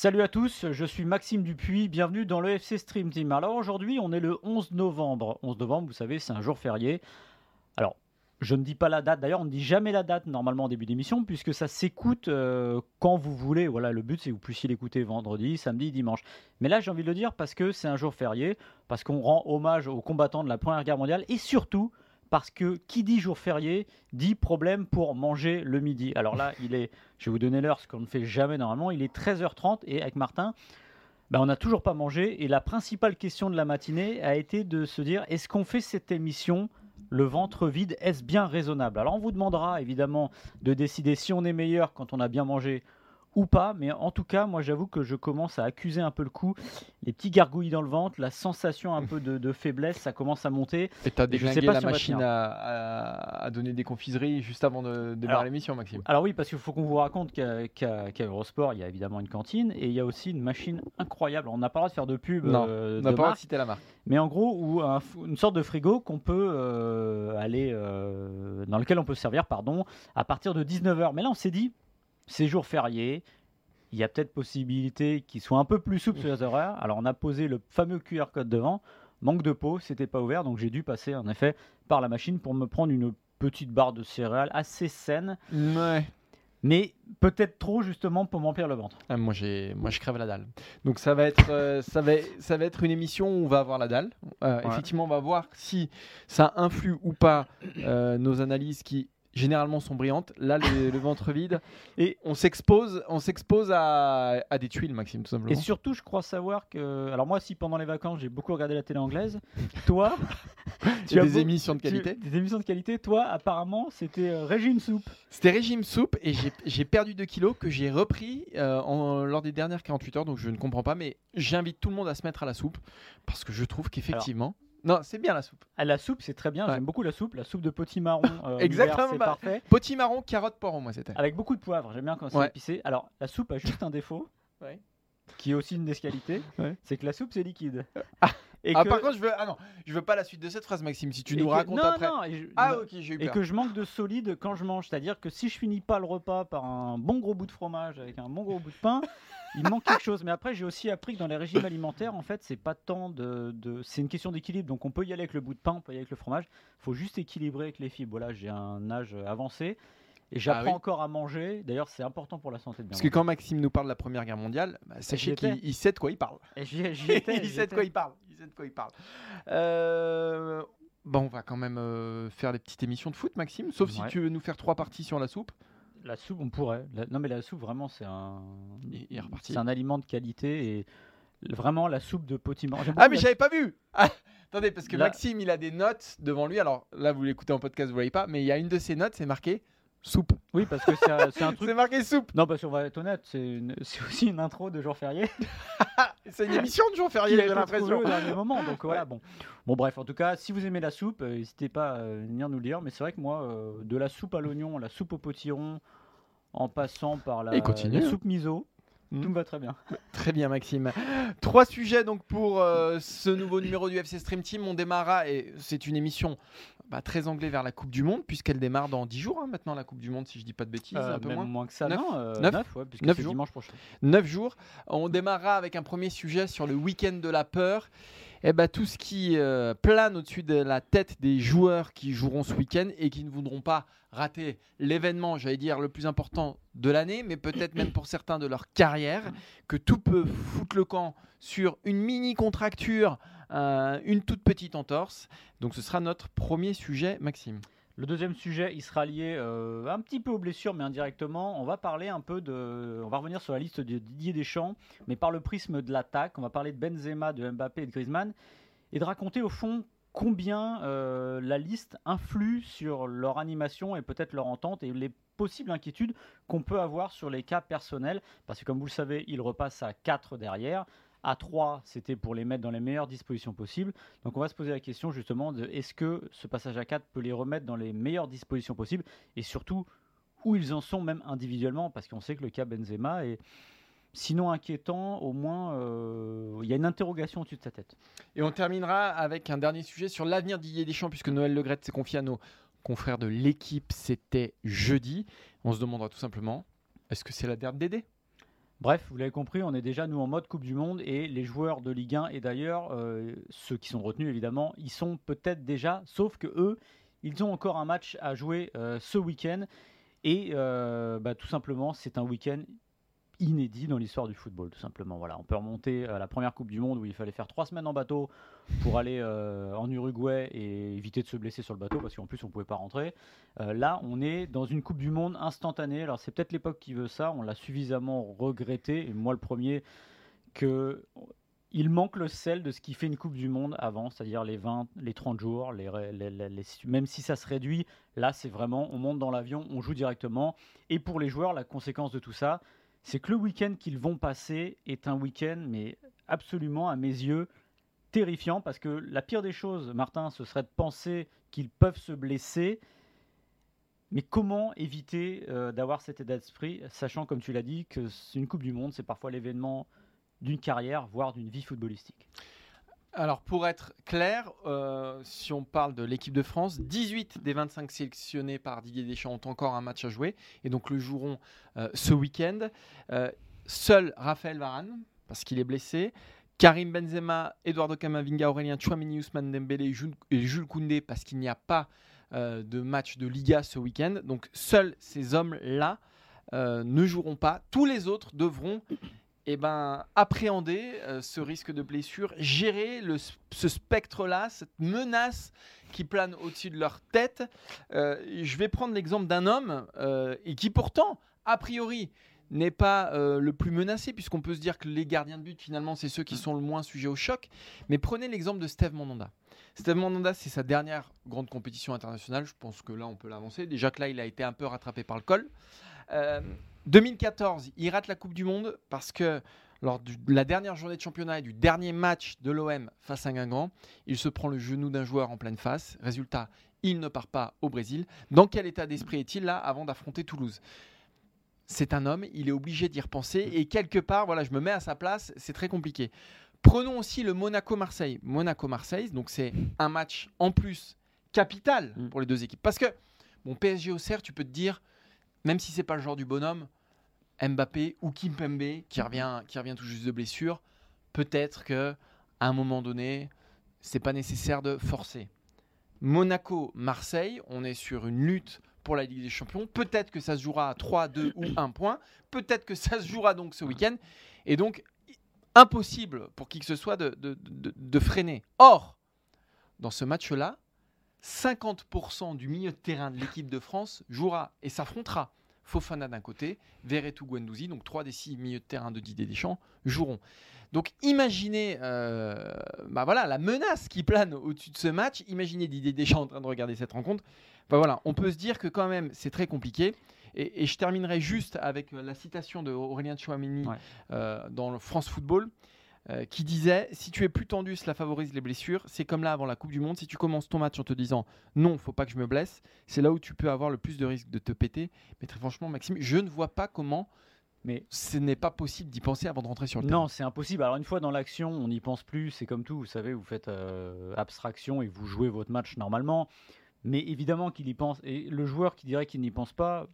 Salut à tous, je suis Maxime Dupuis, bienvenue dans le FC Stream Team. Alors aujourd'hui, on est le 11 novembre. 11 novembre, vous savez, c'est un jour férié. Alors, je ne dis pas la date, d'ailleurs, on ne dit jamais la date normalement au début d'émission, puisque ça s'écoute euh, quand vous voulez. Voilà, le but c'est que vous puissiez l'écouter vendredi, samedi, dimanche. Mais là, j'ai envie de le dire parce que c'est un jour férié, parce qu'on rend hommage aux combattants de la Première Guerre mondiale, et surtout parce que qui dit jour férié dit problème pour manger le midi. Alors là, il est, je vais vous donner l'heure, ce qu'on ne fait jamais normalement, il est 13h30 et avec Martin, ben, on n'a toujours pas mangé et la principale question de la matinée a été de se dire est-ce qu'on fait cette émission le ventre vide, est-ce bien raisonnable? Alors on vous demandera évidemment de décider si on est meilleur quand on a bien mangé ou pas, mais en tout cas, moi j'avoue que je commence à accuser un peu le coup, les petits gargouilles dans le ventre, la sensation un peu de, de faiblesse, ça commence à monter. Et t'as déglingué pas la si machine à, à- à donner des confiseries juste avant de démarrer l'émission, Maxime. Alors oui, parce qu'il faut qu'on vous raconte qu'à qu'à Eurosport, il y a évidemment une cantine et il y a aussi une machine incroyable. On n'a pas le droit de faire de pub Non, euh, On n'a pas le droit de citer la marque. mais en gros, où un une sorte de frigo qu'on peut euh, aller, euh, dans lequel on peut se servir, pardon, à partir de 19h. Mais là, on s'est dit, c'est jour férié, il y a peut-être possibilité qu'il soit un peu plus souple sur les horaires. Alors on a posé le fameux QR code devant, manque de peau, c'était pas ouvert, donc j'ai dû passer en effet par la machine pour me prendre une petite barre de céréales assez saine, Ouais. mais peut-être trop justement pour m'emplir le ventre. Ah, moi, j'ai, moi, je crève la dalle. Donc, ça va être, euh, ça va, ça va être une émission où on va avoir la dalle. Euh, Ouais. Effectivement, on va voir si ça influe ou pas euh, nos analyses qui généralement sont brillantes. Là, le, le ventre vide et on s'expose, on s'expose à, à des tuiles, Maxime, tout Et simplement. surtout, je crois savoir que. Alors, moi, si pendant les vacances, j'ai beaucoup regardé la télé anglaise, toi. Tu as des beau- émissions de tu- qualité. Des émissions de qualité, toi, apparemment, c'était euh, régime soupe. C'était régime soupe et j'ai- j'ai perdu 2 kilos que j'ai repris euh, en- lors des dernières 48 heures, donc je ne comprends pas, mais j'invite tout le monde à se mettre à la soupe parce que je trouve qu'effectivement. Non, c'est bien la soupe. Ah, la soupe, c'est très bien. Ouais. J'aime beaucoup la soupe. La soupe de potimarron. euh, Exactement, c'est bah. parfait. Potimarron, carotte, poireau, moi c'était. Avec beaucoup de poivre. J'aime bien quand c'est Ouais. épicé. Alors, la soupe a juste un défaut. Ouais. Qui est aussi une des qualités. Ouais. C'est que la soupe, c'est liquide. Ah. Et Ah, que- par contre, je veux. Ah non, je veux pas la suite de cette phrase, Maxime. Si tu et nous que- racontes non, après. non, et je- Ah, non, ok, j'ai eu Et peur. que je manque de solide quand je mange. C'est-à-dire que si je finis pas le repas par un bon gros bout de fromage avec un bon gros bout de pain, il manque quelque chose. Mais après, j'ai aussi appris que dans les régimes alimentaires, en fait, c'est pas tant de. de- C'est une question d'équilibre. Donc on peut y aller avec le bout de pain, on peut y aller avec le fromage. Il faut juste équilibrer avec les fibres. Voilà, j'ai un âge avancé. Et j'apprends Ah oui. encore à manger. D'ailleurs, c'est important pour la santé de bien Parce que quand Maxime nous parle de la Première Guerre mondiale, bah, sachez qu'il il sait de quoi il parle. manger. Et j'y- j'y étais, il sait de quoi il parle. Il sait de quoi il parle. Euh, Bon, on va quand même euh, faire des petites émissions de foot, Maxime. Sauf si tu veux nous faire trois parties sur la soupe. La soupe, on pourrait. La- Non, mais la soupe, vraiment, c'est un. C'est un aliment de qualité et vraiment la soupe de potimarron. Ah, mais la- j'avais pas vu Ah, Attendez, parce que Maxime, il a des notes devant lui. Alors là, vous l'écoutez en podcast, vous voyez pas, mais il y a une de ses notes, c'est marqué soupe. Oui, parce que c'est un, un truc. C'est marqué soupe. Non, parce qu'on va être honnête, c'est une- c'est aussi une intro de jour férié. C'est une émission de jour férié, a j'ai l'impression. au dernier moment. Donc voilà, bon. Bon, bref, en tout cas, si vous aimez la soupe, euh, n'hésitez pas à euh, venir nous le dire. Mais c'est vrai que moi, euh, de la soupe à l'oignon, la soupe au potiron, en passant par la, Et la hein. soupe miso, Mm. tout me va très bien. Très bien, Maxime. Trois sujets donc pour euh, ce nouveau numéro du FC Stream Team. On démarra et c'est une émission bah, très anglais vers la Coupe du Monde puisqu'elle démarre dans 10 jours hein, maintenant la Coupe du Monde si je dis pas de bêtises, Euh, un peu même moins. moins que ça, Neuf non euh, Neuf neuf, ouais, jours. dimanche prochain. 9 jours. On démarrera avec un premier sujet sur le week-end de la peur. Et ben tout ce qui euh, plane au-dessus de la tête des joueurs qui joueront ce week-end et qui ne voudront pas rater l'événement, j'allais dire, le plus important de l'année, mais peut-être même pour certains de leur carrière, que tout peut foutre le camp sur une mini contracture, euh, une toute petite entorse. Donc ce sera notre premier sujet, Maxime. Le deuxième sujet, il sera lié euh, un petit peu aux blessures, mais indirectement. On va parler un peu de. On va revenir sur la liste de Didier Deschamps, mais par le prisme de l'attaque. On va parler de Benzema, de Mbappé et de Griezmann, et de raconter au fond combien euh, la liste influe sur leur animation et peut-être leur entente et les possibles inquiétudes qu'on peut avoir sur les cas personnels. Parce que comme vous le savez, il repasse à 4 derrière. À 3, c'était pour les mettre dans les meilleures dispositions possibles. Donc on va se poser la question justement de est-ce que ce passage à 4 peut les remettre dans les meilleures dispositions possibles et surtout où ils en sont même individuellement parce qu'on sait que le cas Benzema est sinon inquiétant, au moins euh, il y a une interrogation au-dessus de sa tête. Et on terminera avec un dernier sujet sur l'avenir d'Ier Deschamps puisque Noël Legrette s'est confié à nos confrères de l'équipe, c'était jeudi. On se demandera tout simplement, est-ce que c'est la dernière d'aider Bref, vous l'avez compris, on est déjà nous en mode Coupe du Monde et les joueurs de Ligue 1 et d'ailleurs euh, ceux qui sont retenus évidemment, ils sont peut-être déjà, sauf que eux, ils ont encore un match à jouer euh, ce week-end. Et euh, bah, tout simplement c'est un week-end inédit dans l'histoire du football, tout simplement. Voilà, on peut remonter à la première Coupe du Monde où il fallait faire trois semaines en bateau pour aller euh, en Uruguay et éviter de se blesser sur le bateau parce qu'en plus on pouvait pas rentrer. Euh, là, on est dans une Coupe du Monde instantanée. Alors c'est peut-être l'époque qui veut ça. On l'a suffisamment regretté et moi le premier que il manque le sel de ce qui fait une Coupe du Monde avant, c'est-à-dire les 20, les 30 jours, même si ça se réduit, là c'est vraiment, on monte dans l'avion, on joue directement. Et pour les joueurs, la conséquence de tout ça, c'est que le week-end qu'ils vont passer est un week-end, mais absolument, à mes yeux, terrifiant, parce que la pire des choses, Martin, ce serait de penser qu'ils peuvent se blesser. Mais comment éviter euh, d'avoir cet état d'esprit, sachant, comme tu l'as dit, que une Coupe du Monde, c'est parfois l'événement d'une carrière, voire d'une vie footballistique? Alors pour être clair, euh, si on parle de l'équipe de France, 18 des 25 sélectionnés par Didier Deschamps ont encore un match à jouer et donc le joueront euh, ce week-end. Euh, seul Raphaël Varane, parce qu'il est blessé, Karim Benzema, Eduardo Camavinga, Aurélien Chouamini, Ousmane Dembélé et Jules Koundé parce qu'il n'y a pas de match de Liga ce week-end. Donc seuls ces hommes-là ne joueront pas. Tous les autres devront eh ben, appréhender euh, ce risque de blessure, gérer le, ce spectre-là, cette menace qui plane au-dessus de leur tête. Euh, je vais prendre l'exemple d'un homme euh, et qui pourtant, a priori, n'est pas le plus menacé, puisqu'on peut se dire que les gardiens de but, finalement, c'est ceux qui sont le moins sujets au choc. Mais prenez l'exemple de Steve Mandanda. Steve Mandanda, c'est sa dernière grande compétition internationale. Je pense que là, on peut l'avancer. Déjà que là, il a été un peu rattrapé par le col. 2014, il rate la Coupe du Monde parce que lors de la dernière journée de championnat et du dernier match de l'OM face à Guingamp, il se prend le genou d'un joueur en pleine face. Résultat, il ne part pas au Brésil. Dans quel état d'esprit est-il là avant d'affronter Toulouse? C'est un homme, il est obligé d'y repenser et quelque part, voilà, je me mets à sa place, c'est très compliqué. Prenons aussi le Monaco-Marseille. Monaco-Marseille, donc c'est un match en plus capital mm. pour les deux équipes. Parce que, bon, PSG au tu peux te dire, même si c'est pas le genre du bonhomme, Mbappé ou Kimpembe qui revient, qui revient tout juste de blessure, peut-être que à un moment donné, c'est pas nécessaire de forcer. Monaco, Marseille, on est sur une lutte pour la Ligue des Champions. Peut-être que ça se jouera à 3, 2 ou 1 point. Peut-être que ça se jouera donc ce week-end. Et donc, impossible pour qui que ce soit de, de freiner. Or, dans ce match-là, 50% du milieu de terrain de l'équipe de France jouera et s'affrontera Fofana d'un côté, Verretou Guendouzi, donc trois des six milieux de terrain de Didier Deschamps, joueront. Donc imaginez euh, bah voilà, la menace qui plane au-dessus de ce match. Imaginez Didier Deschamps en train de regarder cette rencontre. Bah voilà, on peut se dire que quand même c'est très compliqué. Et, je terminerai juste avec la citation de Aurélien Chouamini euh, dans le France Football. Euh, qui disait si tu es plus tendu, cela favorise les blessures. C'est comme là avant la Coupe du Monde. Si tu commences ton match en te disant non, faut pas que je me blesse, c'est là où tu peux avoir le plus de risque de te péter. Mais très franchement, Maxime, je ne vois pas comment. Mais ce n'est pas possible d'y penser avant de rentrer sur le terrain. Non, c'est impossible. Alors une fois dans l'action, on n'y pense plus. C'est comme tout, vous savez, vous faites euh, abstraction et vous jouez votre match normalement. Mais évidemment qu'il y pense. Et le joueur qui dirait qu'il n'y pense pas,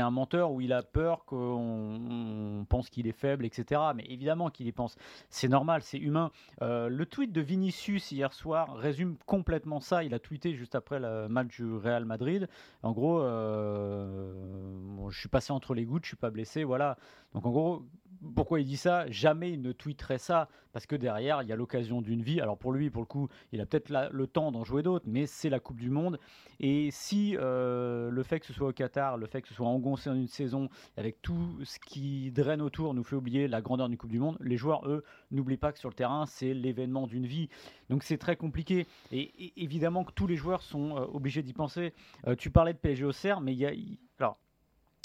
un menteur où il a peur qu'on pense qu'il est faible, etc. Mais évidemment qu'il y pense. C'est normal, c'est humain. Euh, le tweet de Vinicius hier soir résume complètement ça. Il a tweeté juste après le match du Real Madrid. En gros, euh, je suis passé entre les gouttes, je suis pas blessé, voilà. Donc en gros, pourquoi il dit ça? Jamais il ne tweeterait ça, parce que derrière, il y a l'occasion d'une vie. Alors pour lui, pour le coup, il a peut-être le temps d'en jouer d'autres, mais c'est la Coupe du Monde. Et si euh, le fait que ce soit au Qatar, le fait que ce soit engoncé en une saison, avec tout ce qui draine autour, nous fait oublier la grandeur d'une Coupe du Monde, les joueurs, eux, n'oublient pas que sur le terrain, c'est l'événement d'une vie. Donc c'est très compliqué. Et, évidemment que tous les joueurs sont euh, obligés d'y penser. Euh, tu parlais de PSG au CER, mais il y a... Alors,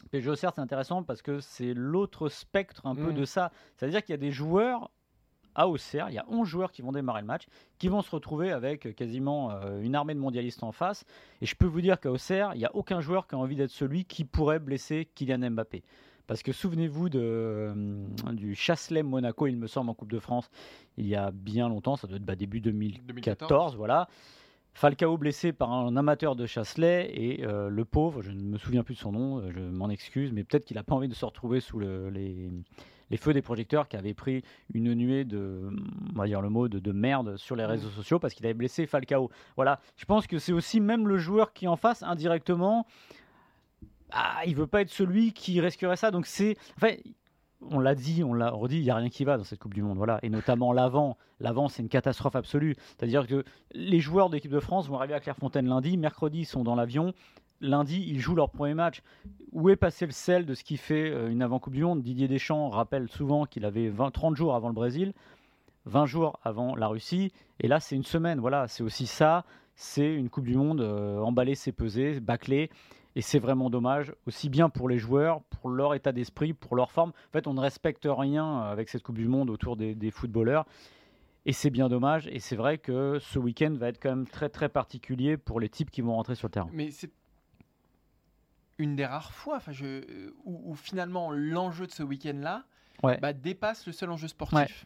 PSG c'est intéressant parce que c'est l'autre spectre un peu mm. de ça. C'est-à-dire qu'il y a des joueurs à Auxerre, il y a 11 joueurs qui vont démarrer le match, qui vont se retrouver avec quasiment euh, une armée de mondialistes en face. Et je peux vous dire qu'à Auxerre, il n'y a aucun joueur qui a envie d'être celui qui pourrait blesser Kylian Mbappé. Parce que souvenez-vous de, euh, du Chasselet Monaco, il me semble, en Coupe de France, il y a bien longtemps, ça doit être bah, début 2014, voilà. Falcao blessé par un amateur de Chasselet et euh, le pauvre, je ne me souviens plus de son nom, euh, je m'en excuse, mais peut-être qu'il n'a pas envie de se retrouver sous les, feux des projecteurs, qui avait pris une nuée de, on va dire le mot, de, merde sur les réseaux sociaux parce qu'il avait blessé Falcao. Voilà, je pense que c'est aussi même le joueur qui en face indirectement. Ah, il veut pas être celui qui risquerait ça. Donc c'est, enfin, on l'a dit, on l'a redit, il n'y a rien qui va dans cette Coupe du Monde. Voilà. Et notamment l'avant. L'avant, c'est une catastrophe absolue. C'est-à-dire que les joueurs de l'équipe de France vont arriver à Clairefontaine lundi. Mercredi, ils sont dans l'avion. Lundi, ils jouent leur premier match. Où est passé le sel de ce qui fait euh, une avant-Coupe du Monde? Didier Deschamps rappelle souvent qu'il avait 20, 30 jours avant le Brésil, 20 jours avant la Russie. Et là, c'est une semaine. Voilà, c'est aussi ça. C'est une Coupe du Monde euh, emballée, c'est pesée, bâclée. Et c'est vraiment dommage, aussi bien pour les joueurs, pour leur état d'esprit, pour leur forme. En fait, on ne respecte rien avec cette Coupe du Monde autour des, footballeurs. Et c'est bien dommage. Et c'est vrai que ce week-end va être quand même très très particulier pour les types qui vont rentrer sur le terrain. Mais c'est une des rares fois enfin, je, où, finalement l'enjeu de ce week-end-là bah, dépasse le seul enjeu sportif.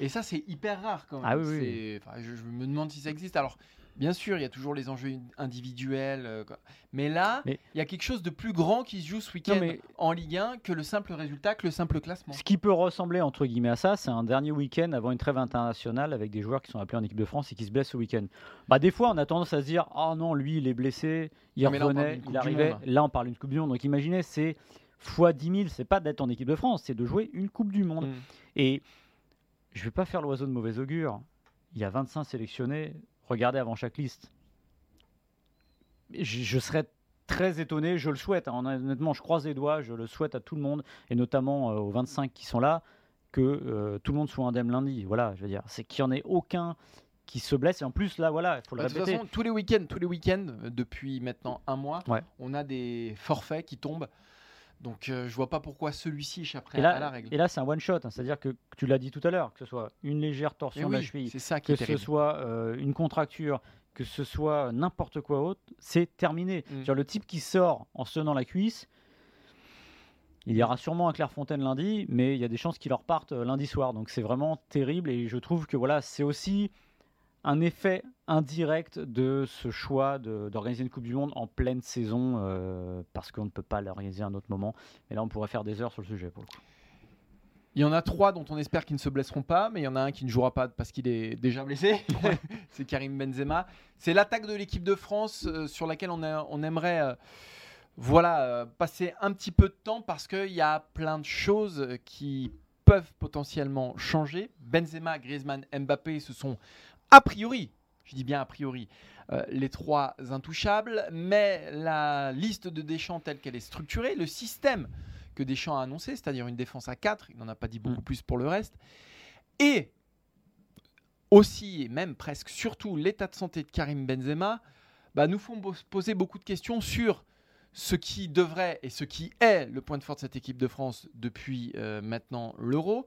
Et ça, c'est hyper rare quand même. Ah oui, je, je, me demande si ça existe. Alors, Bien sûr, il y a toujours les enjeux individuels. Euh, mais là, il y a quelque chose de plus grand qui se joue ce week-end en Ligue 1 que le simple résultat, que le simple classement. Ce qui peut ressembler entre guillemets à ça, c'est un dernier week-end avant une trêve internationale avec des joueurs qui sont appelés en équipe de France et qui se blessent ce week-end. Bah, des fois, on a tendance à se dire Ah oh non, lui, il est blessé, il revenait, il arrivait. Là, on parle d'une Coupe du Monde. Donc imaginez, c'est fois 10 000, c'est pas d'être en équipe de France, c'est de jouer une Coupe du Monde. Mm. Et je vais pas faire l'oiseau de mauvais augure. Il y a 25 sélectionnés regardez avant chaque liste. Je, serais très étonné, je le souhaite, hein. honnêtement, je croise les doigts, je le souhaite à tout le monde, et notamment euh, aux 25 qui sont là, que euh, tout le monde soit indemne lundi. Voilà, je veux dire, c'est qu'il n'y en ait aucun qui se blesse. Et en plus, là, voilà, il faut le bah, répéter. De toute façon, tous les week-ends, tous les week-ends, euh, depuis maintenant un mois, on a des forfaits qui tombent. Donc je je vois pas pourquoi celui-ci échapperait à la règle. Et là, c'est un one shot, hein. c'est-à-dire que, tu l'as dit tout à l'heure, que ce soit une légère torsion de la cheville, ça que ce soit euh, une contracture, que ce soit n'importe quoi autre, c'est terminé. Mm. le type qui sort en se tenant la cuisse, il y aura sûrement un Clairefontaine lundi, mais il y a des chances qu'il leur parte euh, lundi soir. Donc c'est vraiment terrible et je trouve que voilà, c'est aussi un effet indirect de ce choix d'organiser une Coupe du Monde en pleine saison, euh, parce qu'on ne peut pas l'organiser à un autre moment. Mais là, on pourrait faire des heures sur le sujet pour le coup. Il y en a trois dont on espère qu'ils ne se blesseront pas, mais il y en a un qui ne jouera pas parce qu'il est déjà blessé. c'est Karim Benzema. C'est l'attaque de l'équipe de France euh, sur laquelle on, on aimerait euh, voilà, passer un petit peu de temps parce qu'il y a plein de choses qui peuvent potentiellement changer. Benzema, Griezmann, Mbappé se sont a priori, je dis bien a priori, euh, les trois intouchables, mais la liste de Deschamps telle qu'elle est structurée, le système que Deschamps a annoncé, c'est-à-dire une défense à 4, il n'en a pas dit beaucoup mm. plus pour le reste, et aussi, et même presque surtout, l'état de santé de Karim Benzema, bah, nous font poser beaucoup de questions sur ce qui devrait et ce qui est le point de force de cette équipe de France depuis euh, maintenant l'Euro.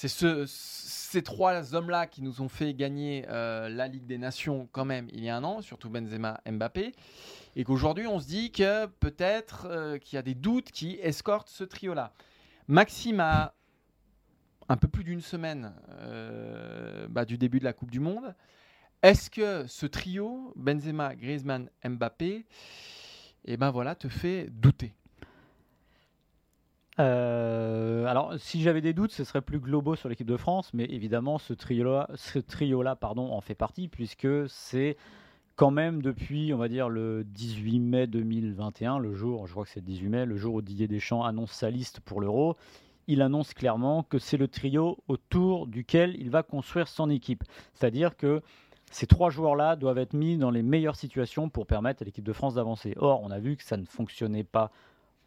C'est ces trois hommes-là qui nous ont fait gagner euh, la Ligue des Nations quand même il y a un an, surtout Benzema, Mbappé, et qu'aujourd'hui on se dit que peut-être euh, qu'il y a des doutes qui escortent ce trio-là. Maxime a un peu plus d'une semaine euh, bah, du début de la Coupe du Monde. Est-ce que ce trio, Benzema, Griezmann, Mbappé, eh ben voilà, te fait douter? Euh, alors, si j'avais des doutes, ce serait plus globaux sur l'équipe de France, mais évidemment, ce trio-là, pardon, en fait partie, puisque c'est quand même depuis, on va dire, le 18 mai 2021, le jour, je crois que c'est le 18 mai, le jour où Didier Deschamps annonce sa liste pour l'Euro. il annonce clairement que c'est le trio autour duquel il va construire son équipe. C'est-à-dire que ces trois joueurs-là doivent être mis dans les meilleures situations pour permettre à l'équipe de France d'avancer. Or, on a vu que ça ne fonctionnait pas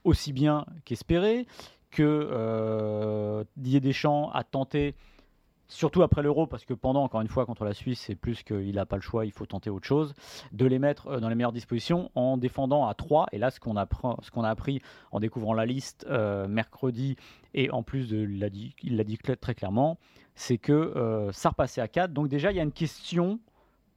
aussi bien qu'espéré, que euh, Didier Deschamps a tenté surtout après l'euro, parce que pendant, encore une fois, contre la Suisse, c'est plus qu'il n'a pas le choix, il faut tenter autre chose, de les mettre euh, dans les meilleures dispositions en défendant à 3. Et là, ce qu'on a, a, appris en découvrant la liste euh, mercredi, et en plus, il l'a dit, très clairement, c'est que ça repassait à 4. Donc déjà, il y a une question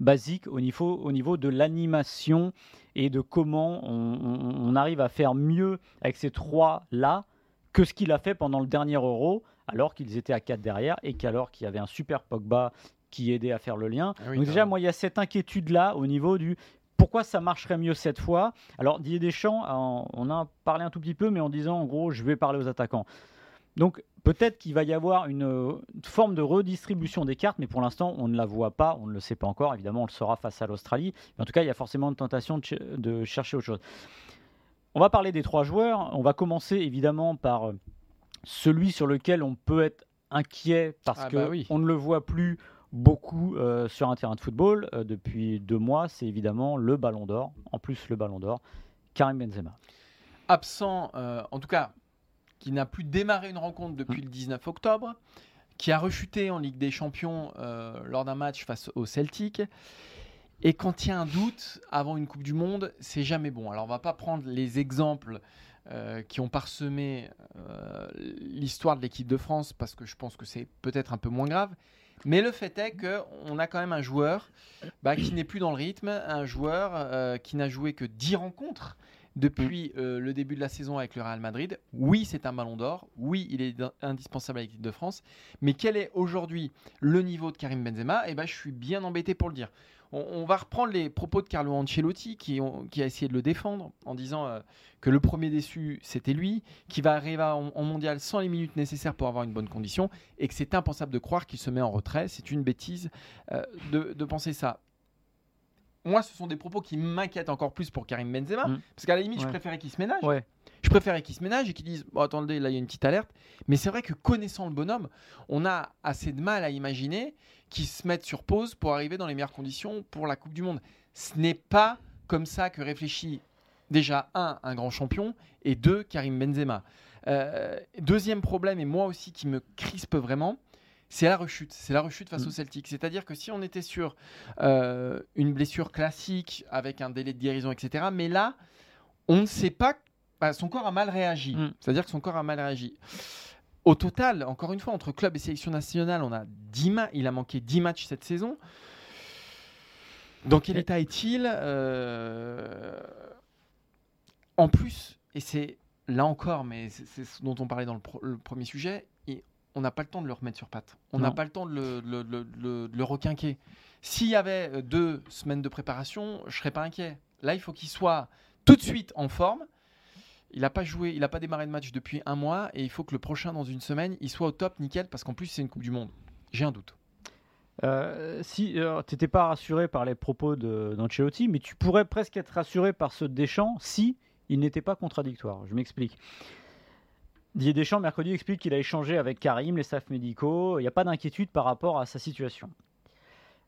basique au niveau, au niveau de l'animation et de comment on, arrive à faire mieux avec ces trois-là que ce qu'il a fait pendant le dernier euro alors qu'ils étaient à 4 derrière et qu'alors qu'il y avait un super Pogba qui aidait à faire le lien. Ah Donc déjà, moi, il y a cette inquiétude-là au niveau du pourquoi ça marcherait mieux cette fois Alors Didier Deschamps, on a parlé un tout petit peu, mais en disant en gros, je vais parler aux attaquants. Donc peut-être qu'il va y avoir une, forme de redistribution des cartes, mais pour l'instant, on ne la voit pas, on ne le sait pas encore. Évidemment, on le saura face à l'Australie. En tout cas, il y a forcément une tentation de, de chercher autre chose. On va parler des trois joueurs. On va commencer évidemment par euh, celui sur lequel on peut être inquiet parce qu'on ah bah ne le voit plus beaucoup euh, sur un terrain de football euh, depuis deux mois, c'est évidemment le Ballon d'Or. En plus, le Ballon d'Or, Karim Benzema. Absent, euh, en tout cas, qui n'a plus démarré une rencontre depuis mm. le 19 octobre, qui a rechuté en Ligue des Champions lors d'un match face au Celtic. Et quand il y a un doute avant une Coupe du Monde, c'est jamais bon. Alors on va pas prendre les exemples euh, qui ont parsemé euh, l'histoire de l'équipe de France, parce que je pense que c'est peut-être un peu moins grave. Mais le fait est qu'on a quand même un joueur bah, qui n'est plus dans le rythme, un joueur euh, qui n'a joué que 10 rencontres depuis le début de la saison avec le Real Madrid. Oui, c'est un ballon d'or. Oui, il est indispensable à l'équipe de France. Mais quel est aujourd'hui le niveau de Karim Benzema? Eh ben, je suis bien embêté pour le dire on, va reprendre les propos de Carlo Ancelotti qui, a essayé de le défendre en disant euh, que le premier déçu c'était lui, qui va arriver en, mondial sans les minutes nécessaires pour avoir une bonne condition et que c'est impensable de croire qu'il se met en retrait. C'est une bêtise euh, de, penser ça moi, ce sont des propos qui m'inquiètent encore plus pour Karim Benzema, mm. parce qu'à la limite, je préférais qu'il se ménage. Je préférais qu'il se ménage et qu'il dise attendez, là, il y a une petite alerte. Mais c'est vrai que connaissant le bonhomme, on a assez de mal à imaginer qu'il se mette sur pause pour arriver dans les meilleures conditions pour la Coupe du Monde. Ce n'est pas comme ça que réfléchit déjà, un, un grand champion, et deux, Karim Benzema. Euh, deuxième problème, et moi aussi qui me crispe vraiment, c'est la rechute. C'est la rechute face mm. au Celtic. C'est-à-dire que si on était sur euh, une blessure classique avec un délai de guérison, etc., mais là, on ne sait pas. Bah, son corps a mal réagi. Mm. C'est-à-dire que son corps a mal réagi. Au total, encore une fois, entre club et sélection nationale, on a 10 il a manqué 10 matchs cette saison. Dans quel état est-il euh, En plus, et c'est là encore, mais c'est ce dont on parlait dans le premier sujet, on n'a pas le temps de le remettre sur pattes. On n'a pas le temps de le, requinquer. S'il y avait euh, deux semaines de préparation, je serais pas inquiet. Là, il faut qu'il soit tout de suite en forme. Il n'a pas joué, il n'a pas démarré de match depuis un mois et il faut que le prochain, dans une semaine, il soit au top, nickel, parce qu'en plus, c'est une Coupe du Monde. J'ai un doute. Euh, si euh, tu n'étais pas rassuré par les propos d'Ancelotti, mais tu pourrais presque être rassuré par ceux de Deschamps si il n'était pas contradictoire. Je m'explique. Didier Deschamps, mercredi, explique qu'il a échangé avec Karim, les staffs médicaux. Il n'y a pas d'inquiétude par rapport à sa situation.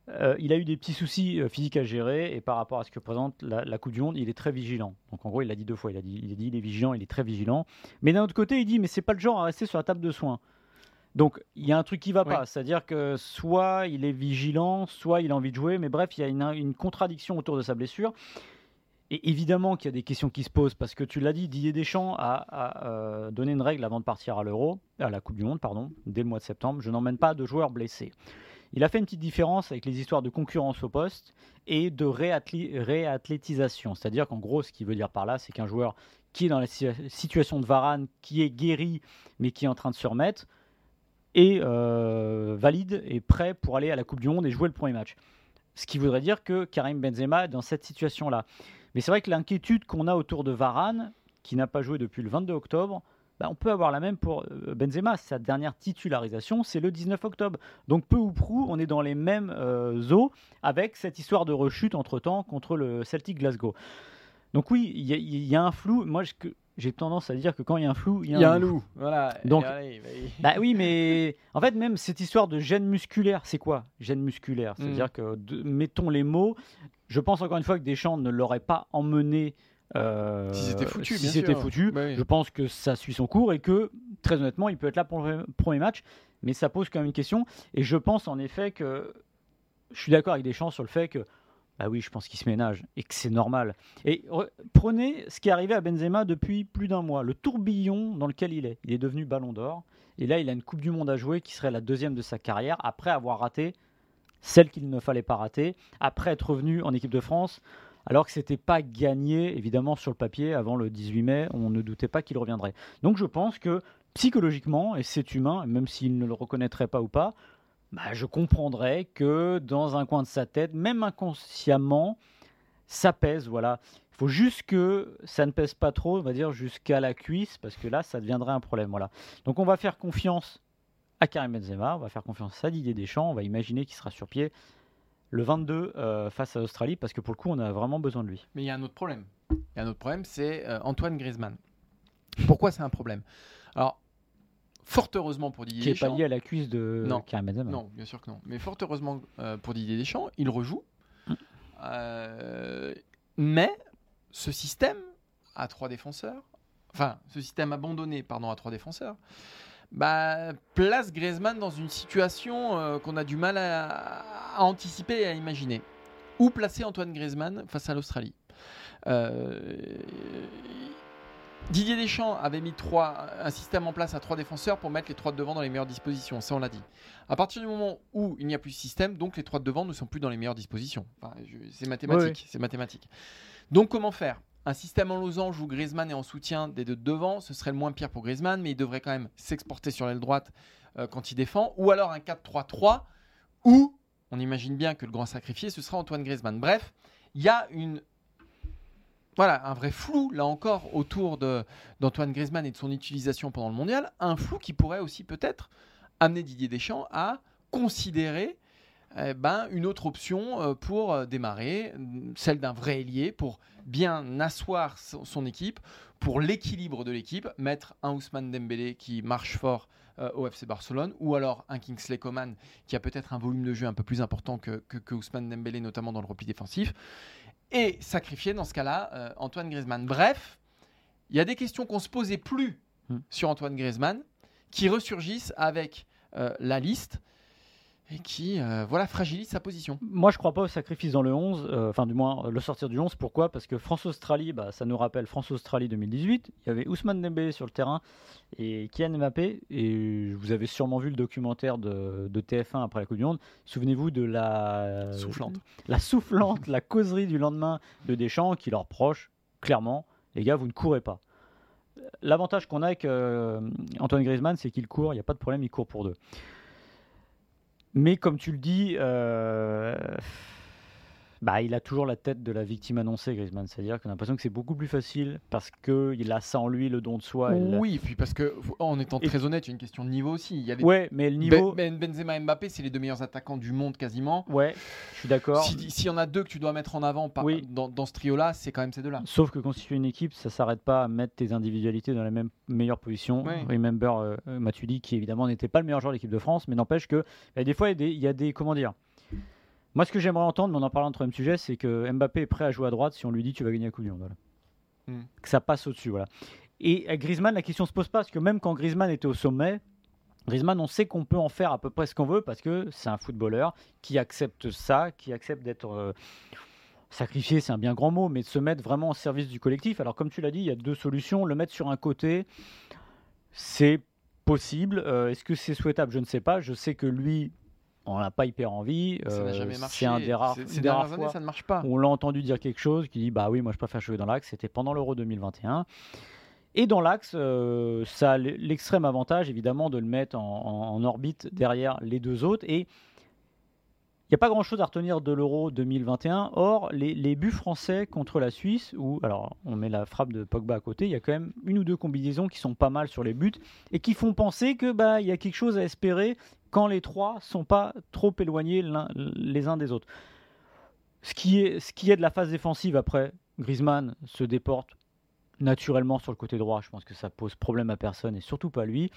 Euh, il a eu des petits soucis euh, physiques à gérer et par rapport à ce que présente la, Coupe du Monde, il est très vigilant. Donc en gros, il l'a dit deux fois. Il a dit, il a dit, il est vigilant, il est très vigilant. Mais d'un autre côté, il dit, mais c'est pas le genre à rester sur la table de soins. Donc il y a un truc qui va pas, c'est-à-dire que soit il est vigilant, soit il a envie de jouer, mais bref, il y a une, une contradiction autour de sa blessure. Et évidemment qu'il y a des questions qui se posent, parce que tu l'as dit, Didier Deschamps a, euh, donné une règle avant de partir à l'Euro, à la Coupe du Monde, pardon, dès le mois de septembre, je n'emmène pas de joueurs blessés. Il a fait une petite différence avec les histoires de concurrence au poste et de réathlétisation. C'est-à-dire qu'en gros, ce qu'il veut dire par là, c'est qu'un joueur qui est dans la situation de Varane, qui est guéri, mais qui est en train de se remettre, est euh, valide et prêt pour aller à la Coupe du Monde et jouer le premier match. Ce qui voudrait dire que Karim Benzema est dans cette situation-là. Mais c'est vrai que l'inquiétude qu'on a autour de Varane, qui n'a pas joué depuis le 22 octobre, bah, on peut avoir la même pour euh, Benzema. Sa dernière titularisation, c'est le 19 octobre. Donc peu ou prou, on est dans les mêmes euh, eaux avec cette histoire de rechute entre-temps contre le Celtic Glasgow. Donc oui, il y, a un flou. Moi, j'ai tendance à dire que quand il y a un flou, il y a, Il y a un loup. Voilà. Donc- allez, bah, Bah oui, mais en fait, même cette histoire de gène musculaire, c'est quoi Gène musculaire, c'est-à-dire que, de- mettons les mots, je pense encore une fois que Deschamps ne l'aurait pas emmené. euh, Si c'était foutu, si c'était foutu. Oui. Je pense que ça suit son cours et que, très honnêtement, il peut être là pour le premier match, mais ça pose quand même une question. Et je pense en effet que je suis d'accord avec Deschamps sur le fait que, bah oui, je pense qu'il se ménage et que c'est normal. Et re- prenez ce qui est arrivé à Benzema depuis plus d'un mois, le tourbillon dans lequel il est. Il est devenu Ballon d'Or et là, il a une Coupe du Monde à jouer qui serait la deuxième de sa carrière après avoir raté celle qu'il ne fallait pas rater, après être revenu en équipe de France. Alors que c'était pas gagné, évidemment, sur le papier avant le 18 mai, on ne doutait pas qu'il reviendrait. Donc je pense que psychologiquement, et c'est humain, même s'il ne le reconnaîtrait pas ou pas, bah, je comprendrais que dans un coin de sa tête, même inconsciemment, ça pèse. Voilà. Il faut juste que ça ne pèse pas trop, on va dire jusqu'à la cuisse, parce que là, ça deviendrait un problème. Voilà. Donc on va faire confiance à Karim Benzema, on va faire confiance à Didier Deschamps, on va imaginer qu'il sera sur pied le 22 euh, face à l'Australie, parce que pour le coup, on a vraiment besoin de lui. Mais il y a un autre problème. Il y a un autre problème, c'est euh, Antoine Griezmann. Pourquoi c'est un problème? Alors, fort heureusement pour Didier Qui n'est pas Deschamps. lié à la cuisse de Non. Karim Benzema. Non, bien sûr que non. Mais fort heureusement euh, pour Didier Deschamps, il rejoue. Mm. Mais ce système à trois défenseurs, enfin, ce système abandonné, pardon, à trois défenseurs, bah, place Griezmann dans une situation euh, qu'on a du mal à, à anticiper et à imaginer. Où placer Antoine Griezmann face à l'Australie? Euh, Didier Deschamps avait mis trois, un système en place à trois défenseurs pour mettre les trois de devant dans les meilleures dispositions. Ça, on l'a dit. À partir du moment où il n'y a plus de système, donc les trois de devant ne sont plus dans les meilleures dispositions. Enfin, c'est mathématique. C'est mathématique. Donc, comment faire? Un système en losange où Griezmann est en soutien des deux de devant, ce serait le moins pire pour Griezmann, mais il devrait quand même s'exporter sur l'aile droite euh, quand il défend. Ou alors un 4-3-3 où on imagine bien que le grand sacrifié, ce sera Antoine Griezmann. Bref, il y a une voilà, un vrai flou, là encore, autour d'Antoine Griezmann et de son utilisation pendant le mondial. Un flou qui pourrait aussi peut-être amener Didier Deschamps à considérer eh ben, une autre option euh, pour euh, démarrer, mm, celle d'un vrai ailier, pour bien asseoir son, équipe, pour l'équilibre de l'équipe, mettre un Ousmane Dembélé qui marche fort euh, au FC Barcelone, ou alors un Kingsley Coman qui a peut-être un volume de jeu un peu plus important que, que, que Ousmane Dembélé, notamment dans le repli défensif et sacrifier dans ce cas-là euh, Antoine Griezmann. Bref, il y a des questions qu'on se posait plus Hmm. sur Antoine Griezmann qui ressurgissent avec euh, la liste et qui euh, voilà fragilisent sa position. Moi, je crois pas au sacrifice dans le 11, euh, enfin, du moins, le sortir du 11. Pourquoi? Parce que France-Australie, bah, ça nous rappelle France-Australie 2018. Il y avait Ousmane Dembélé sur le terrain et Kylian Mbappé. Et vous avez sûrement vu le documentaire de, de TF1 après la Coupe du Monde. Souvenez-vous de la Soufflante. la soufflante, la causerie du lendemain de Deschamps qui leur reproche clairement, les gars, vous ne courez pas. L'avantage qu'on a avec euh, Antoine Griezmann, c'est qu'il court, il n'y a pas de problème, il court pour deux. Mais comme tu le dis, euh, bah, il a toujours la tête de la victime annoncée, Griezmann. C'est-à-dire qu'on a l'impression que c'est beaucoup plus facile parce qu'il a ça en lui, le don de soi. et Oui, puis parce que en étant Et- très honnête, il y a une question de niveau aussi. Il y a les Ouais, mais le niveau. Ben- Benzema et Mbappé, c'est les deux meilleurs attaquants du monde quasiment. Ouais, je suis d'accord. Si- S'il y en a deux que tu dois mettre en avant par- Oui. dans, dans ce trio-là, c'est quand même ces deux-là. Sauf que constituer une équipe, ça s'arrête pas à mettre tes individualités dans la même meilleure position. Ouais. Remember euh, euh, Matuidi, qui évidemment n'était pas le meilleur joueur de l'équipe de France, mais n'empêche que bah, des fois, il y, a des, il y a des- Comment dire Moi, ce que j'aimerais entendre, mais on en parlera entre même sujet, c'est que Mbappé est prêt à jouer à droite si on lui dit tu vas gagner la Coupe du Monde. Voilà. Hmm. Que ça passe au-dessus. Voilà. Et à Griezmann, la question se pose pas, parce que même quand Griezmann était au sommet, Griezmann, on sait qu'on peut en faire à peu près ce qu'on veut parce que c'est un footballeur qui accepte ça, qui accepte d'être euh, sacrifié, c'est un bien grand mot, mais de se mettre vraiment au service du collectif. Alors, comme tu l'as dit, il y a deux solutions. Le mettre sur un côté, c'est possible. Euh, Est-ce que c'est souhaitable? Je ne sais pas. Je sais que lui, on n'a pas hyper envie. Euh. C'est un des rares, une des rares années, fois ça ne marche pas. on l'a entendu dire quelque chose qui dit bah oui moi je préfère jouer dans l'axe c'était pendant l'euro 2021 et dans l'axe euh, ça a l'extrême avantage évidemment de le mettre en, en- en orbite derrière les deux autres et il n'y a pas grand chose à retenir de l'euro 2021 or les, les buts français contre la Suisse où alors on met la frappe de Pogba à côté il y a quand même une ou deux combinaisons qui sont pas mal sur les buts et qui font penser que bah il y a quelque chose à espérer quand les trois sont pas trop éloignés les uns des autres ce qui, est, ce qui est de la phase défensive après, Griezmann se déporte naturellement sur le côté droit. Je pense que ça pose problème à personne et surtout pas lui.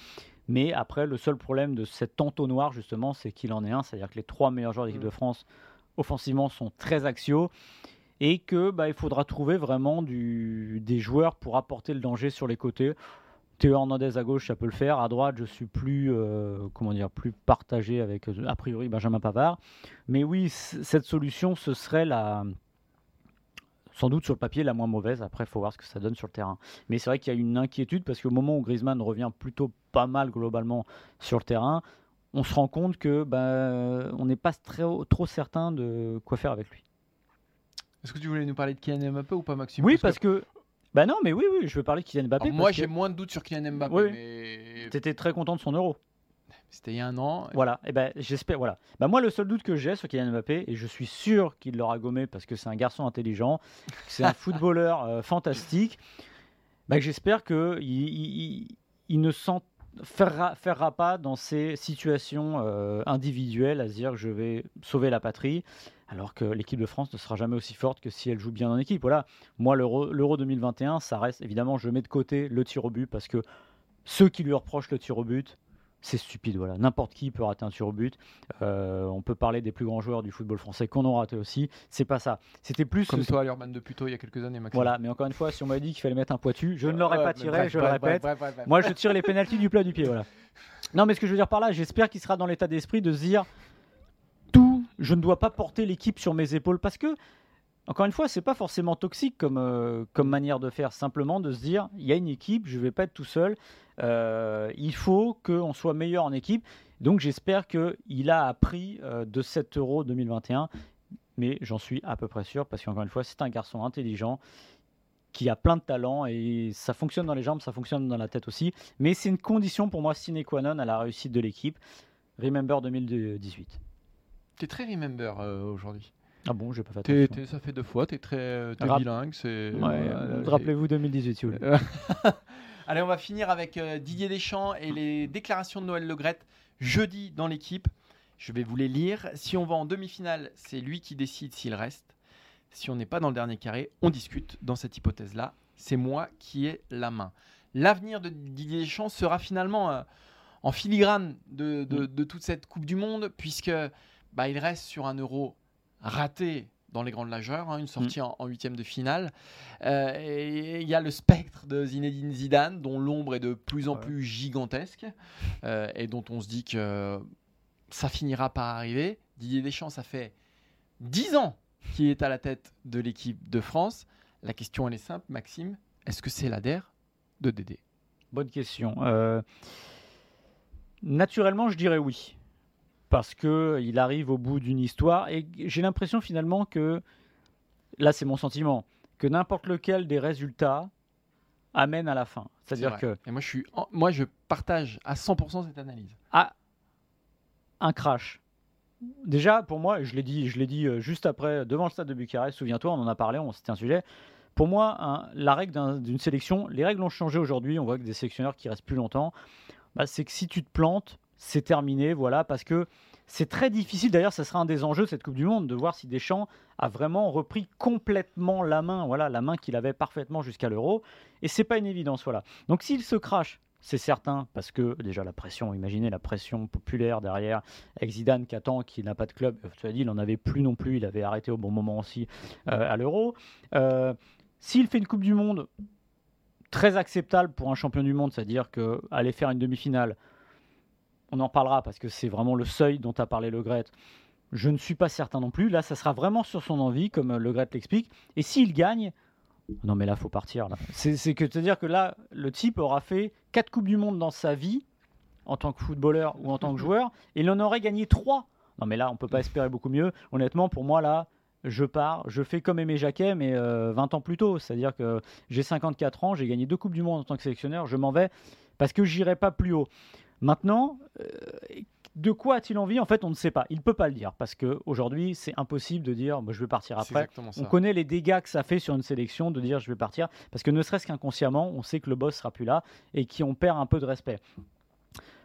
Mais après, le seul problème de cet entonnoir, justement, c'est qu'il en est un. C'est-à-dire que les trois meilleurs joueurs d'équipe Mm. de France, offensivement, sont très axiaux. Et que bah, il faudra trouver vraiment du, des joueurs pour apporter le danger sur les côtés. Théo Hernandez à gauche, ça peut le faire. À droite, je suis plus, euh, comment dire, plus partagé avec, euh, a priori, Benjamin Pavard. Mais oui, cette solution, ce serait la, sans doute sur le papier la moins mauvaise. Après, il faut voir ce que ça donne sur le terrain. Mais c'est vrai qu'il y a une inquiétude parce qu'au moment où Griezmann revient plutôt pas mal globalement sur le terrain, on se rend compte que bah, on n'est pas très- trop certain de quoi faire avec lui. Est-ce que tu voulais nous parler de Kylian Mbappé ou pas, Maxime? Oui, parce que. Bah non, mais oui, oui, je veux parler de Kylian Mbappé. Alors, moi, j'ai moins de doutes sur Kylian Mbappé, Oui. mais T'étais très content de son euro. c'était il y a un an. Voilà, et ben j'espère. Voilà. Bah moi, le seul doute que j'ai sur Kylian Mbappé, et je suis sûr qu'il l'aura gommé parce que c'est un garçon intelligent, c'est un footballeur euh, fantastique. Bah, j'espère que il, il- ne s'en ferra, ferra pas dans ces situations euh, individuelles à se dire je vais sauver la patrie, alors que l'équipe de France ne sera jamais aussi forte que si elle joue bien en équipe. Voilà. Moi, l'Euro 2021, ça reste évidemment, je mets de côté le tir au but parce que ceux qui lui reprochent le tir au but, c'est stupide. Voilà, n'importe qui peut rater un tir au but. Euh, on peut parler des plus grands joueurs du football français qu'on a raté aussi. C'est pas ça. C'était plus Comme toi, l'Urban de Puto, il y a quelques années, Maxime. Voilà, mais encore une fois, si on m'avait dit qu'il fallait mettre un poitu, je ne l'aurais pas tiré, bref, je bref, le répète. bref. Moi, je tire les pénalties du plat du pied, voilà. Non, mais ce que je veux dire par là, j'espère qu'il sera dans l'état d'esprit de se dire tout, je ne dois pas porter l'équipe sur mes épaules parce que, encore une fois, c'est pas forcément toxique comme, euh, comme manière de faire. Simplement de se dire, il y a une équipe, je vais pas être tout seul. euh, il faut qu'on soit meilleur en équipe. Donc, j'espère qu'il a appris euh, de cet Euro 2021. Mais j'en suis à peu près sûr parce qu'encore une fois, c'est un garçon intelligent qui a plein de talent et ça fonctionne dans les jambes, ça fonctionne dans la tête aussi. Mais c'est une condition pour moi sine qua non à la réussite de l'équipe. Remember 2018. T'es très remember aujourd'hui. Ah bon, j'ai pas fait attention. t'es- ça fait deux fois, t'es très euh, t'es Rap- bilingue. c'est- Ouais, voilà, j'ai- Rappelez-vous 2018, si vous voulez. Allez, on va finir avec euh, Didier Deschamps et les déclarations de Noël Legrette jeudi dans l'équipe. Je vais vous les lire. Si on va en demi-finale, c'est lui qui décide s'il reste. Si on n'est pas dans le dernier carré, on discute dans cette hypothèse-là. C'est moi qui ai la main. L'avenir de Didier Deschamps sera finalement euh, en filigrane de, de- de toute cette Coupe du Monde, puisque bah, il reste sur un euro raté dans les grandes nageurs, hein, une sortie en- en huitième de finale. Euh, et il y a le spectre de Zinedine Zidane, dont l'ombre est de plus en Ouais. plus gigantesque, euh, et dont on se dit que ça finira par arriver. Didier Deschamps, ça fait 10 ans qu'il est à la tête de l'équipe de France. La question, elle est simple, Maxime. Est-ce que c'est l'ADER de Dédé? Bonne question. Euh, naturellement, je dirais oui. Parce que il arrive au bout d'une histoire et j'ai l'impression finalement que, là c'est mon sentiment, que n'importe lequel des résultats amène à la fin. C'est-à-dire que Et moi, je, suis en- moi, je partage à 100% cette analyse. à un crash. Déjà, pour moi, je l'ai dit, je l'ai dit euh, juste après, devant le stade de Bucarest, souviens-toi, on en a parlé, on- c'était un sujet. Pour moi, la règle d'un- d'une sélection, les règles ont changé aujourd'hui, on voit que des sélectionneurs qui restent plus longtemps, bah, c'est que si tu te plantes, c'est terminé, voilà, parce que c'est très difficile, d'ailleurs, ça sera un des enjeux de cette Coupe du Monde, de voir si Deschamps a vraiment repris complètement la main, voilà, la main qu'il avait parfaitement jusqu'à l'Euro, et c'est pas une évidence, voilà. Donc s'il se crache, c'est certain, parce que déjà la pression, imaginez la pression populaire derrière, avec Zidane qui attend, n'a pas de club, tu as dit, il n'en avait plus non plus, il avait arrêté au bon moment aussi euh, à l'Euro. Euh, S'il fait une Coupe du Monde très acceptable pour un champion du monde, c'est-à-dire que aller faire une demi-finale, on en parlera parce que c'est vraiment le seuil dont a parlé Le Gret. Je ne suis pas certain non plus. Là, ça sera vraiment sur son envie, comme Le Gret l'explique. Et s'il gagne, non mais là, faut partir. C'est que c'est-à-dire que là, le type aura fait quatre coupes du monde dans sa vie en tant que footballeur ou en tant que joueur, et il en aurait gagné trois. Non mais là, on peut pas espérer beaucoup mieux. Honnêtement, pour moi là, je pars, je fais comme Aimé Jacquet, mais euh, 20 ans plus tôt. C'est-à-dire que j'ai 54 ans, j'ai gagné deux coupes du monde en tant que sélectionneur, je m'en vais parce que j'irai pas plus haut. Maintenant, euh, de quoi a-t-il envie? En fait, on ne sait pas. Il peut pas le dire parce que aujourd'hui, c'est impossible de dire bah, je vais partir après. On connaît les dégâts que ça fait sur une sélection de dire je vais partir parce que ne serait-ce qu'inconsciemment, on sait que le boss sera plus là et qu'on perd un peu de respect.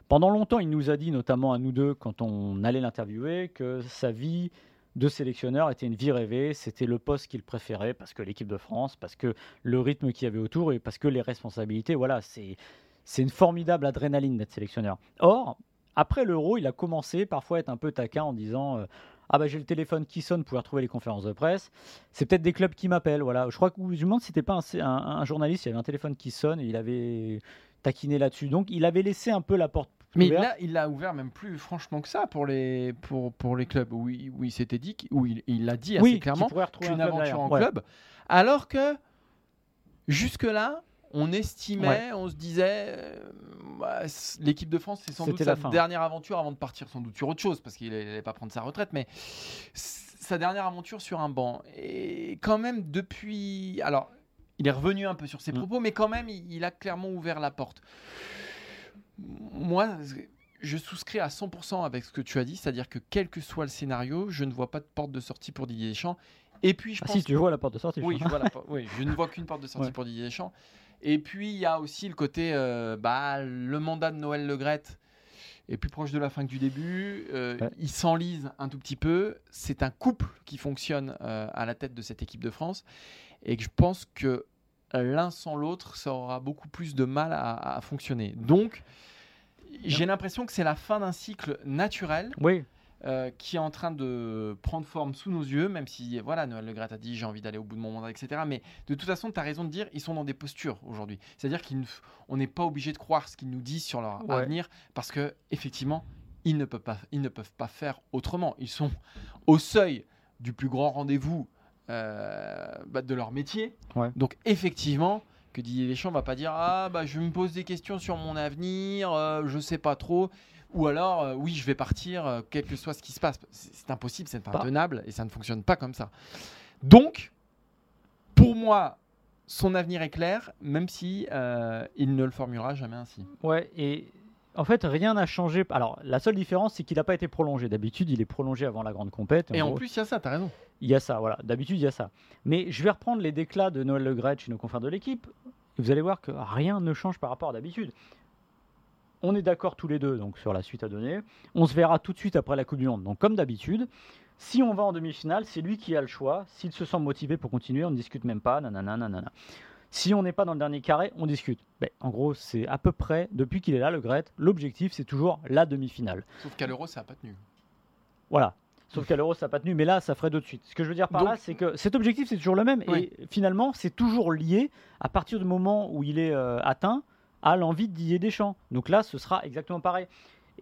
Pendant longtemps, il nous a dit, notamment à nous deux, quand on allait l'interviewer, que sa vie de sélectionneur était une vie rêvée. C'était le poste qu'il préférait parce que l'équipe de France, parce que le rythme qu'il y avait autour et parce que les responsabilités. Voilà, c'est c'est une formidable adrénaline d'être sélectionneur. Or, après l'Euro, il a commencé parfois à être un peu taquin en disant euh, ah bah j'ai le téléphone qui sonne pour retrouver les conférences de presse. C'est peut-être des clubs qui m'appellent. Voilà, je crois que je me demande si c'était pas un, un, journaliste, il y avait un téléphone qui sonne et il avait taquiné là-dessus. Donc il avait laissé un peu la porte mais là, il l'a ouvert même plus franchement que ça pour les, pour, pour les clubs où il, où il s'était dit, où il l'a dit assez clairement, qu'une aventure en club. Alors que jusque-là, on estimait, on se disait, euh, bah, l'équipe de France, c'est sans doute sa dernière aventure avant de partir sans doute sur autre chose, parce qu'il n'allait pas prendre sa retraite, mais sa dernière aventure sur un banc. Et quand même, depuis. Alors, il est revenu un peu sur ses mm. propos, mais quand même, il, a clairement ouvert la porte. Moi, je souscris à 100% avec ce que tu as dit, c'est-à-dire que quel que soit le scénario, je ne vois pas de porte de sortie pour Didier Deschamps. Et puis, je ah pense si tu vois la porte de sortie. Oui, je, vois la... oui, je ne vois qu'une porte de sortie pour Didier Deschamps. Et puis, il y a aussi le côté, euh, bah, le mandat de Noël Le Grette est plus proche de la fin que du début. Euh, il s'enlise un tout petit peu. C'est un couple qui fonctionne euh, à la tête de cette équipe de France. Et que je pense que l'un sans l'autre, ça aura beaucoup plus de mal à, fonctionner. Donc, j'ai l'impression que c'est la fin d'un cycle naturel. Oui. Euh, qui est en train de prendre forme sous nos yeux, même si voilà, Noël Le Gret a dit j'ai envie d'aller au bout de mon mandat, etc. Mais de toute façon, tu as raison de dire, ils sont dans des postures aujourd'hui. C'est-à-dire qu'on n'est pas obligé de croire ce qu'ils nous disent sur leur avenir, parce que effectivement, ils ne, peuvent pas, ils ne peuvent pas faire autrement. Ils sont au seuil du plus grand rendez-vous euh, bah, de leur métier. Donc effectivement, que Didier Deschamps va pas dire ah bah je me pose des questions sur mon avenir, euh, je sais pas trop. Ou alors, euh, oui, je vais partir, quel que soit ce qui se passe. C'est impossible, c'est pas tenable et ça ne fonctionne pas comme ça. Donc, pour moi, son avenir est clair, même si il ne le formulera jamais ainsi. Ouais, et en fait, rien n'a changé. Alors, la seule différence, c'est qu'il n'a pas été prolongé. D'habitude, il est prolongé avant la grande compète. Et en, plus, il y a ça, tu as raison. Il y a ça, voilà. D'habitude, il y a ça. Mais je vais reprendre les déclats de Noël Le Gret chez nos confrères de l'équipe. Vous allez voir que rien ne change par rapport à d'habitude. On est d'accord tous les deux donc sur la suite à donner. On se verra tout de suite après la Coupe du Monde. Donc, comme d'habitude, si on va en demi-finale, c'est lui qui a le choix. S'il se sent motivé pour continuer, on ne discute même pas. Nanana, nanana. Si on n'est pas dans le dernier carré, on discute. Ben, en gros, c'est à peu près, depuis qu'il est là, le Gret, l'objectif, c'est toujours la demi-finale. Sauf qu'à l'Euro, ça n'a pas tenu. Voilà. Sauf qu'à l'Euro, ça n'a pas tenu, mais là, ça ferait de suite. Ce que je veux dire par là, c'est que cet objectif, c'est toujours le même. Et finalement, c'est toujours lié, à partir du moment où il est euh, atteint, à l'envie de Didier Deschamps. Donc là, ce sera exactement pareil.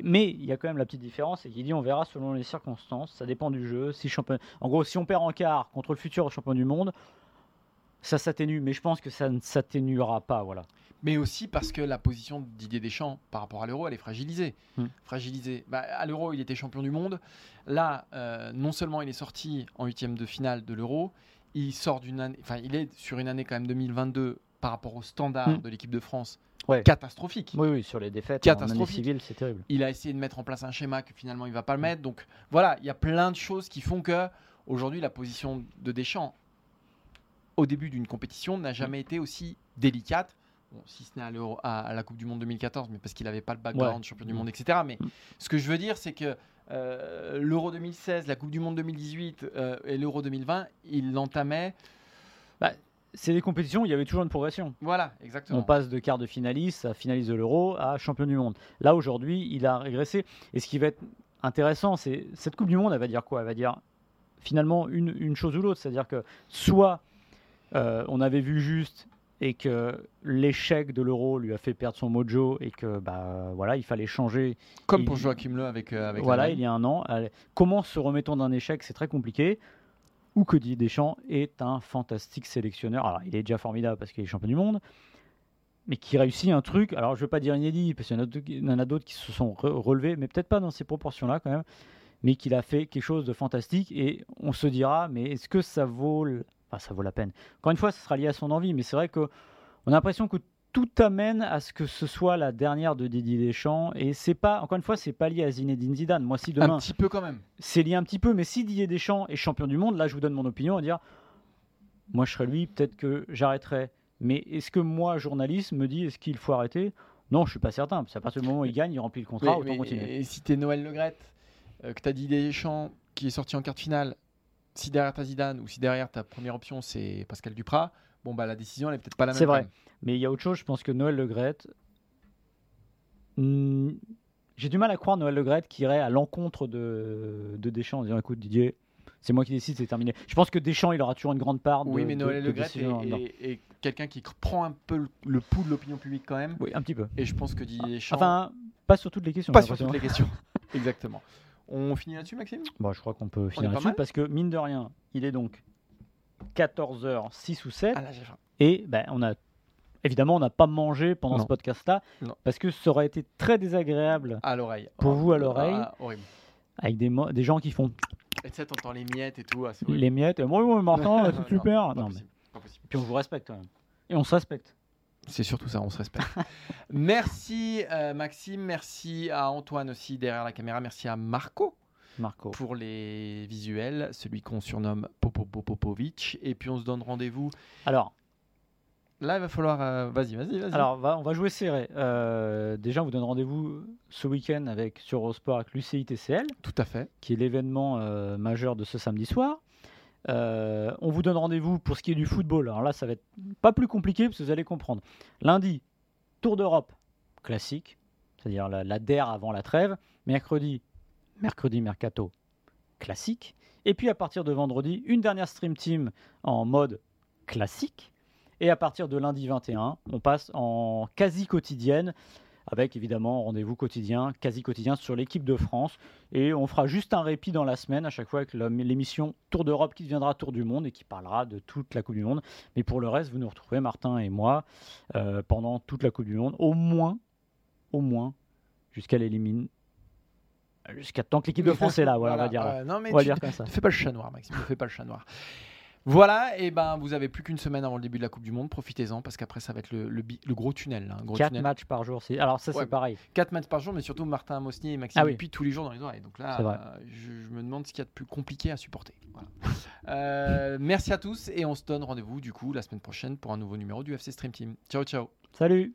Mais il y a quand même la petite différence, c'est qu'il dit on verra selon les circonstances, ça dépend du jeu. Si champion... En gros, si on perd en quart contre le futur champion du monde, ça s'atténue, mais je pense que ça ne s'atténuera pas. Voilà. Mais aussi parce que la position de Didier Deschamps par rapport à l'euro, elle est fragilisée. Hmm. fragilisée. Bah, à l'euro, il était champion du monde. Là, euh, non seulement il est sorti en huitième de finale de l'euro, il sort d'une année, enfin, il est sur une année quand même 2022 par rapport au standard hmm. de l'équipe de France. Catastrophique. Oui, oui, sur les défaites catastrophique. c'est terrible. Il a essayé de mettre en place un schéma que finalement il va pas le mettre. Donc voilà, il y a plein de choses qui font que aujourd'hui la position de Deschamps au début d'une compétition, n'a jamais été aussi délicate. si ce n'est à, la Coupe du Monde 2014, mais parce qu'il n'avait pas le background champion du mm. monde, etc. Mais mm. ce que je veux dire, c'est que euh, l'Euro 2016, la Coupe du Monde 2018 euh, et l'Euro 2020, il l'entamait. Bah, c'est des compétitions où il y avait toujours une progression. Voilà, exactement. On passe de quart de finaliste à finaliste de l'Euro à champion du monde. Là, aujourd'hui, il a régressé. Et ce qui va être intéressant, c'est cette Coupe du Monde, elle va dire quoi? Elle va dire finalement une, une chose ou l'autre. C'est-à-dire que soit euh, on avait vu juste et que l'échec de l'euro lui a fait perdre son mojo et que bah voilà il fallait changer comme pour Joachim Le avec, euh, avec voilà il y a un an comment se remettons d'un échec c'est très compliqué ou que Deschamps est un fantastique sélectionneur. Alors il est déjà formidable parce qu'il est champion du monde mais qui réussit un truc. Alors je ne veux pas dire inédit parce qu'il y en a d'autres qui se sont relevés mais peut-être pas dans ces proportions là quand même mais qu'il a fait quelque chose de fantastique. Et on se dira mais est-ce que ça vaut ça vaut la peine. Encore une fois, ce sera lié à son envie, mais c'est vrai qu'on a l'impression que tout amène à ce que ce soit la dernière de Didier Deschamps et c'est pas encore une fois c'est pas lié à Zinedine Zidane. Moi si demain un petit peu quand même. C'est lié un petit peu mais si Didier Deschamps est champion du monde là je vous donne mon opinion à dire moi je serais lui peut-être que j'arrêterais. Mais est-ce que moi journaliste me dis est-ce qu'il faut arrêter? Non je suis pas certain. Parce qu'à partir du moment où il gagne il remplit le contrat autant continuer. et si t'es Noël Legrette euh, que t'as Didier Deschamps qui est sorti en quart de finale si derrière ta Zidane ou si derrière ta première option c'est Pascal Duprat, bon bah la décision elle est peut-être pas la même. C'est vrai. même. Mais il y a autre chose, je pense que Noël Le Graët. Hmm, J'ai du mal à croire Noël Le Graët qui irait à l'encontre de, de Deschamps en disant écoute Didier, c'est moi qui décide, c'est terminé. Je pense que Deschamps, il aura toujours une grande part de. Oui, mais Noël de Le décision est, là-dedans. est- est quelqu'un qui prend un peu le, le pouls de l'opinion publique quand même. Oui, un petit peu. Et je pense que Didier Deschamps. Enfin, pas sur toutes les questions. pas sur toutes les questions. Exactement. On finit là-dessus, Maxime? Bon, je crois qu'on peut finir là-dessus parce que mine de rien, il est donc 14h06 ou 7 Ah là, j'ai faim. et ben, on a évidemment on n'a pas mangé pendant Non. ce podcast-là Non. parce que ça aurait été très désagréable À l'oreille. Pour Oh, vous, à l'oreille. ah, horrible. avec des, mo- des gens qui font Et tu sais, t'entends les miettes et tout. ah, c'est les miettes. Et moi, oui, Martin, Non, c'est super. pas Non, mais- possible, pas possible. Puis on vous respecte quand même. Et on se respecte. C'est surtout ça, on se respecte. merci euh, Maxime, merci à Antoine aussi derrière la caméra, merci à Marco Marco. pour les visuels, celui qu'on surnomme Popo Popovic. Et puis on se donne rendez-vous. Alors, Là, il va falloir. euh, Vas-y, vas-y, vas-y. alors va- on va jouer serré. Euh, déjà, on vous donne rendez-vous ce week-end avec sur Eurosport avec l'UCI TCL. Tout à fait. qui est l'événement euh, majeur de ce samedi soir. Euh, on vous donne rendez-vous pour ce qui est du football. Alors là, ça va être pas plus compliqué parce que vous allez comprendre. Lundi, Tour d'Europe classique, c'est-à-dire la, la DER avant la trêve. Mercredi, mercredi mercato classique. Et puis à partir de vendredi, une dernière stream team en mode classique. Et à partir de lundi 21, on passe en quasi quotidienne avec évidemment rendez-vous quotidien, quasi quotidien sur l'équipe de France. Et on fera juste un répit dans la semaine, à chaque fois avec l'émission Tour d'Europe qui deviendra Tour du Monde et qui parlera de toute la Coupe du Monde. Mais pour le reste, vous nous retrouvez, Martin et moi, euh, pendant toute la Coupe du Monde, au moins, au moins, jusqu'à l'élimine. Jusqu'à tant que l'équipe de France est là, voilà, on va dire. là. euh, non, mais On va tu- dire comme ça. Fais pas le chat noir, Maxime. Ne fais pas le chat noir. Voilà, et ben vous avez plus qu'une semaine avant le début de la Coupe du Monde. Profitez-en parce qu'après ça va être le, le bi- le gros tunnel. là, un gros Quatre tunnel. matchs par jour. Alors ça, Ouais. c'est pareil. 4 matchs par jour, mais surtout Martin Mosnier et Maxime Ah oui. Dupuis tous les jours dans les oreilles. Donc là, euh, je, je me demande ce qu'il y a de plus compliqué à supporter. Voilà. Euh, merci à tous et on se donne rendez-vous du coup la semaine prochaine pour un nouveau numéro du FC Stream Team. Ciao, ciao. Salut